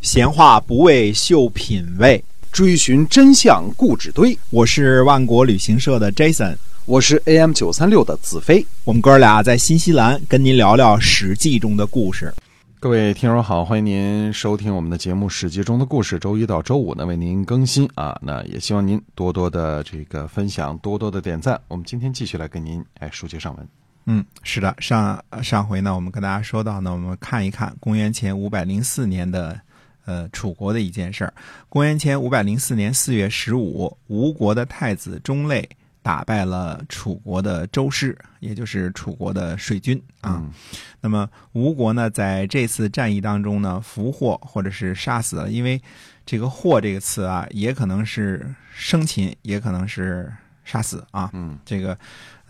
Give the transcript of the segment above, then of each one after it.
闲话不为秀品味，追寻真相固执堆。我是万国旅行社的 Jason，我是 AM 九三六的子飞。我们哥俩在新西兰跟您聊聊《史记》中的故事。各位听友好，欢迎您收听我们的节目《史记》中的故事。周一到周五呢，为您更新啊。那也希望您多多的这个分享，多多的点赞。我们今天继续来跟您哎书接上文。嗯，是的，上上回呢，我们跟大家说到呢，我们看一看公元前五百零四年的呃楚国的一件事儿。公元前五百零四年四月十五，吴国的太子钟类打败了楚国的周师，也就是楚国的水军啊。那么吴国呢，在这次战役当中呢，俘获或者是杀死了，因为这个“获”这个词啊，也可能是生擒，也可能是杀死啊。嗯，这个。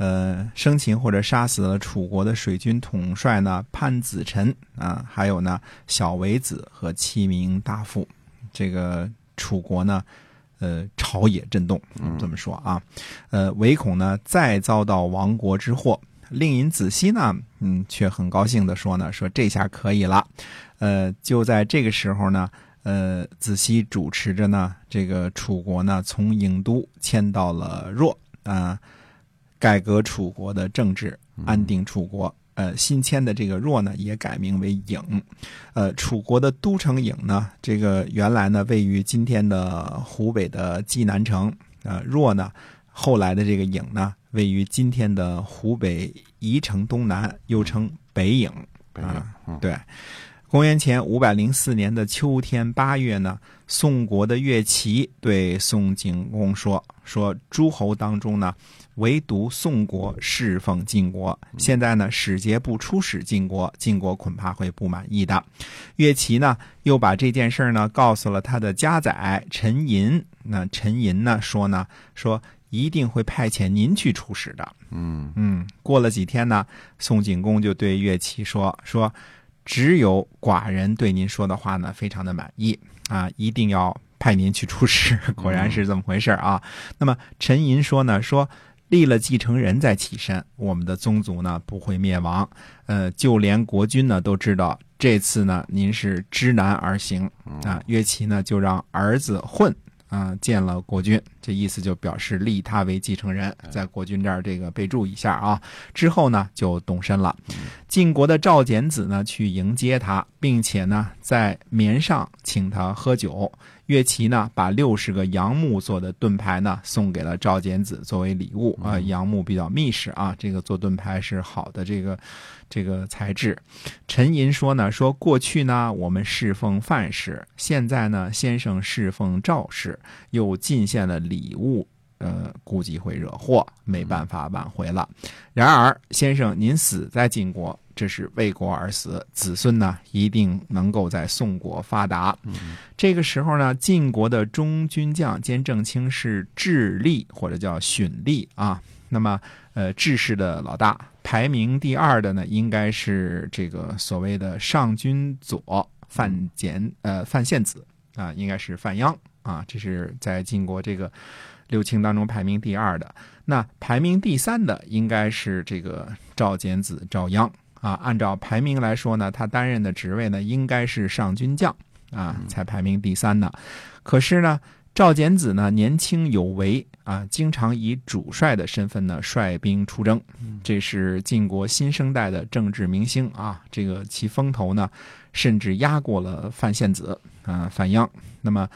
呃，生擒或者杀死了楚国的水军统帅呢潘子辰啊，还有呢小维子和七名大夫。这个楚国呢，呃，朝野震动，这么说啊，呃，唯恐呢再遭到亡国之祸。令尹子西呢，嗯，却很高兴的说呢，说这下可以了。呃，就在这个时候呢，呃，子西主持着呢，这个楚国呢从郢都迁到了若啊。改革楚国的政治，安定楚国。呃，新迁的这个若呢，也改名为郢。呃，楚国的都城郢呢，这个原来呢位于今天的湖北的济南城。呃，若呢，后来的这个郢呢，位于今天的湖北宜城东南，又称北郢。啊，对。公元前五百零四年的秋天八月呢，宋国的乐齐对宋景公说：“说诸侯当中呢。”唯独宋国侍奉晋国，现在呢，使节不出使晋国，晋国恐怕会不满意的。乐齐呢，又把这件事呢告诉了他的家宰陈寅。那陈寅呢说呢，说一定会派遣您去出使的。嗯嗯，过了几天呢，宋景公就对乐齐说说，只有寡人对您说的话呢，非常的满意啊，一定要派您去出使。果然是这么回事啊。那么陈寅说呢，说。立了继承人再起身，我们的宗族呢不会灭亡。呃，就连国君呢都知道，这次呢您是知难而行啊。岳琪呢就让儿子混啊见了国君，这意思就表示立他为继承人，在国君这儿这个备注一下啊。之后呢就动身了。晋国的赵简子呢去迎接他，并且呢在绵上请他喝酒。乐琪呢，把六十个杨木做的盾牌呢送给了赵简子作为礼物啊。杨木比较密实啊，这个做盾牌是好的这个这个材质。陈寅说呢，说过去呢我们侍奉范氏，现在呢先生侍奉赵氏，又进献了礼物，呃，估计会惹祸，没办法挽回了。然而先生您死在晋国。这是为国而死，子孙呢一定能够在宋国发达。这个时候呢，晋国的中军将兼正卿是智利或者叫荀利啊。那么，呃，智氏的老大，排名第二的呢，应该是这个所谓的上军左范简呃范献子啊，应该是范鞅啊。这是在晋国这个六卿当中排名第二的。那排名第三的应该是这个赵简子赵鞅。啊，按照排名来说呢，他担任的职位呢应该是上军将啊，才排名第三呢。可是呢，赵简子呢年轻有为啊，经常以主帅的身份呢率兵出征，这是晋国新生代的政治明星啊。这个其风头呢，甚至压过了范献子啊，范鞅。那么。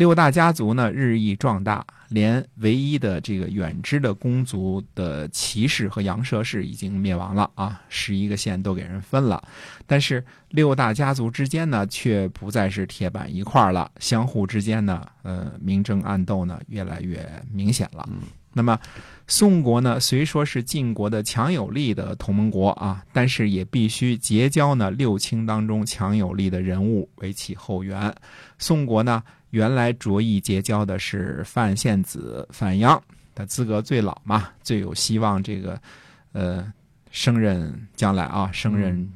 六大家族呢日益壮大，连唯一的这个远支的公族的骑士和杨舍氏已经灭亡了啊，十一个县都给人分了。但是六大家族之间呢，却不再是铁板一块了，相互之间呢，呃，明争暗斗呢，越来越明显了。那么，宋国呢，虽说是晋国的强有力的同盟国啊，但是也必须结交呢六卿当中强有力的人物为其后援。宋国呢。原来着意结交的是范献子、范鞅，他资格最老嘛，最有希望这个，呃，升任将来啊，升任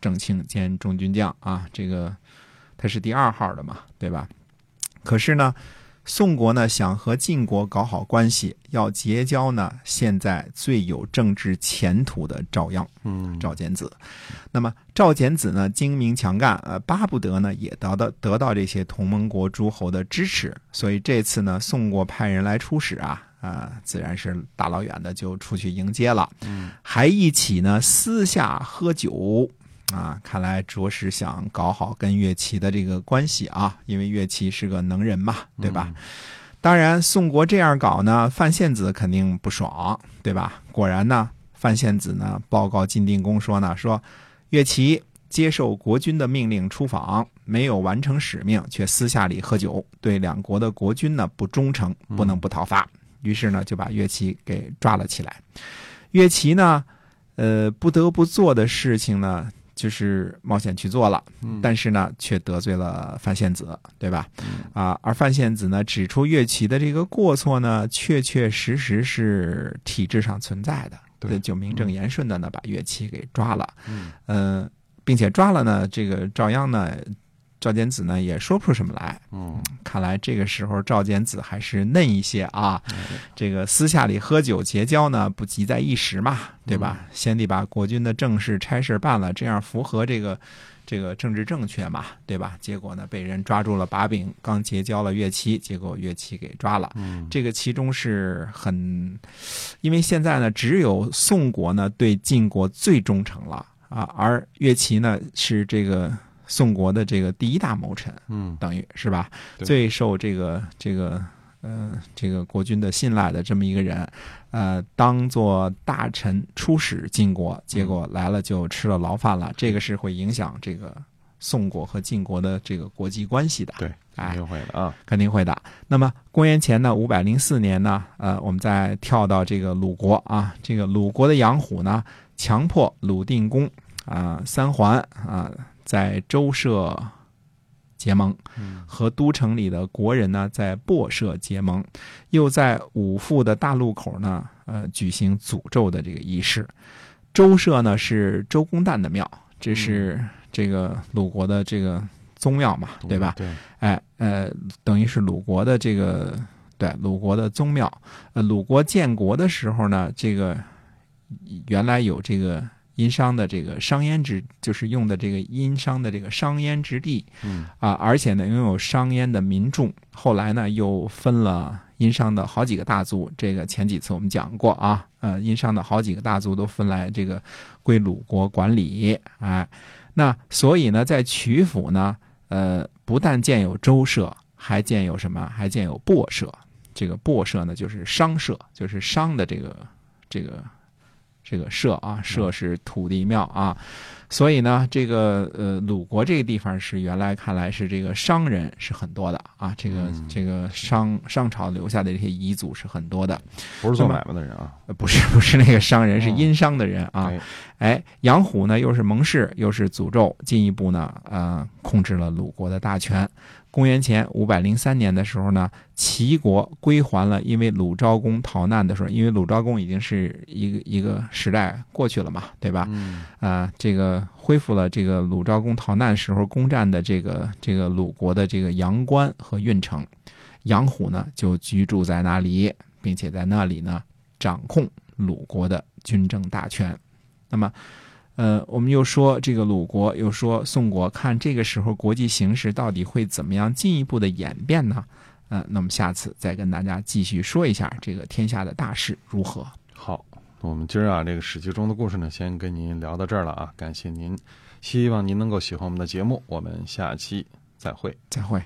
正卿兼中军将啊，这个他是第二号的嘛，对吧？可是呢，宋国呢想和晋国搞好关系，要结交呢现在最有政治前途的赵鞅。嗯，赵简子。那么赵简子呢，精明强干，呃，巴不得呢也得到得到这些同盟国诸侯的支持，所以这次呢，宋国派人来出使啊，啊、自然是大老远的就出去迎接了，嗯，还一起呢私下喝酒。啊，看来着实想搞好跟岳琪的这个关系啊，因为岳琪是个能人嘛，对吧？当然，宋国这样搞呢，范献子肯定不爽，对吧？果然呢，范献子呢报告晋定公说呢，说岳琪接受国君的命令出访，没有完成使命，却私下里喝酒，对两国的国君呢不忠诚，不能不讨伐。于是呢，就把岳琪给抓了起来。岳琪呢，呃，不得不做的事情呢，就是冒险去做了。嗯。但是呢，却得罪了范献子，对吧？嗯。啊，而范献子呢，指出岳琪的这个过错呢，确确实实是体制上存在的，对。就名正言顺的呢，把岳琪给抓了，嗯。嗯、并且抓了呢，这个赵鞅呢，赵简子呢，也说不出什么来。嗯看来这个时候赵简子还是嫩一些啊，这个私下里喝酒结交呢，不急在一时嘛，对吧？先得把国君的正事差事办了，这样符合这个这个政治正确嘛，对吧？结果呢，被人抓住了把柄，刚结交了岳齐，结果岳齐给抓了。嗯这个其中是很，因为现在呢，只有宋国呢对晋国最忠诚了啊，而岳齐呢是这个宋国的这个第一大谋臣，嗯等于是吧？最受这个这个呃这个国君的信赖的这么一个人，呃，当做大臣出使晋国，结果来了就吃了牢饭了，这个是会影响这个宋国和晋国的这个国际关系的。对，哎肯定会的啊。肯定会的。那么公元前呢五百零四年呢，呃，我们再跳到这个鲁国啊，这个鲁国的杨虎呢，强迫鲁定公啊、三桓啊、在周社结盟，嗯和都城里的国人呢在薄社结盟，又在五父的大路口呢，呃，举行诅咒的这个仪式。周社呢是周公旦的庙，这是这个鲁国的这个宗庙嘛，对吧？对，哎，呃，等于是鲁国的这个对鲁国的宗庙。呃，鲁国建国的时候呢，这个原来有这个殷商的这个商燕之，就是用的这个殷商的这个商燕之地嗯啊，而且呢拥有商燕的民众。后来呢又分了殷商的好几个大族，这个前几次我们讲过啊，呃，殷商的好几个大族都分来这个归鲁国管理，哎，那所以呢，在曲阜呢。呃，不但建有周社，还建有什么？还建有薄社。这个薄社呢，就是商社，就是商的这个这个这个社啊，社是土地庙啊。所以呢，这个呃鲁国这个地方是原来看来是这个商人是很多的啊，这个、嗯这个商商朝留下的这些遗族是很多的，不是做买卖的人啊。呃 不是不是那个商人，是哦殷商的人啊。哎哎，杨虎呢又是盟誓，又是诅咒，进一步呢，呃，控制了鲁国的大权。公元前五百零三年的时候呢，齐国归还了因为鲁昭公逃难的时候，因为鲁昭公已经是一个一个时代过去了嘛，对吧？嗯啊、这恢复了这个鲁昭公逃难时候攻占的这个这个鲁国的这个阳关和运城，杨虎呢就居住在那里，并且在那里呢掌控鲁国的军政大权。那么，呃，我们又说这个鲁国，又说宋国，看这个时候国际形势到底会怎么样进一步的演变呢？呃，那么下次再跟大家继续说一下这个天下的大事如何。好，我们今儿啊，这个史记中的故事呢，先跟您聊到这儿了啊，感谢您，希望您能够喜欢我们的节目，我们下期再会。再会。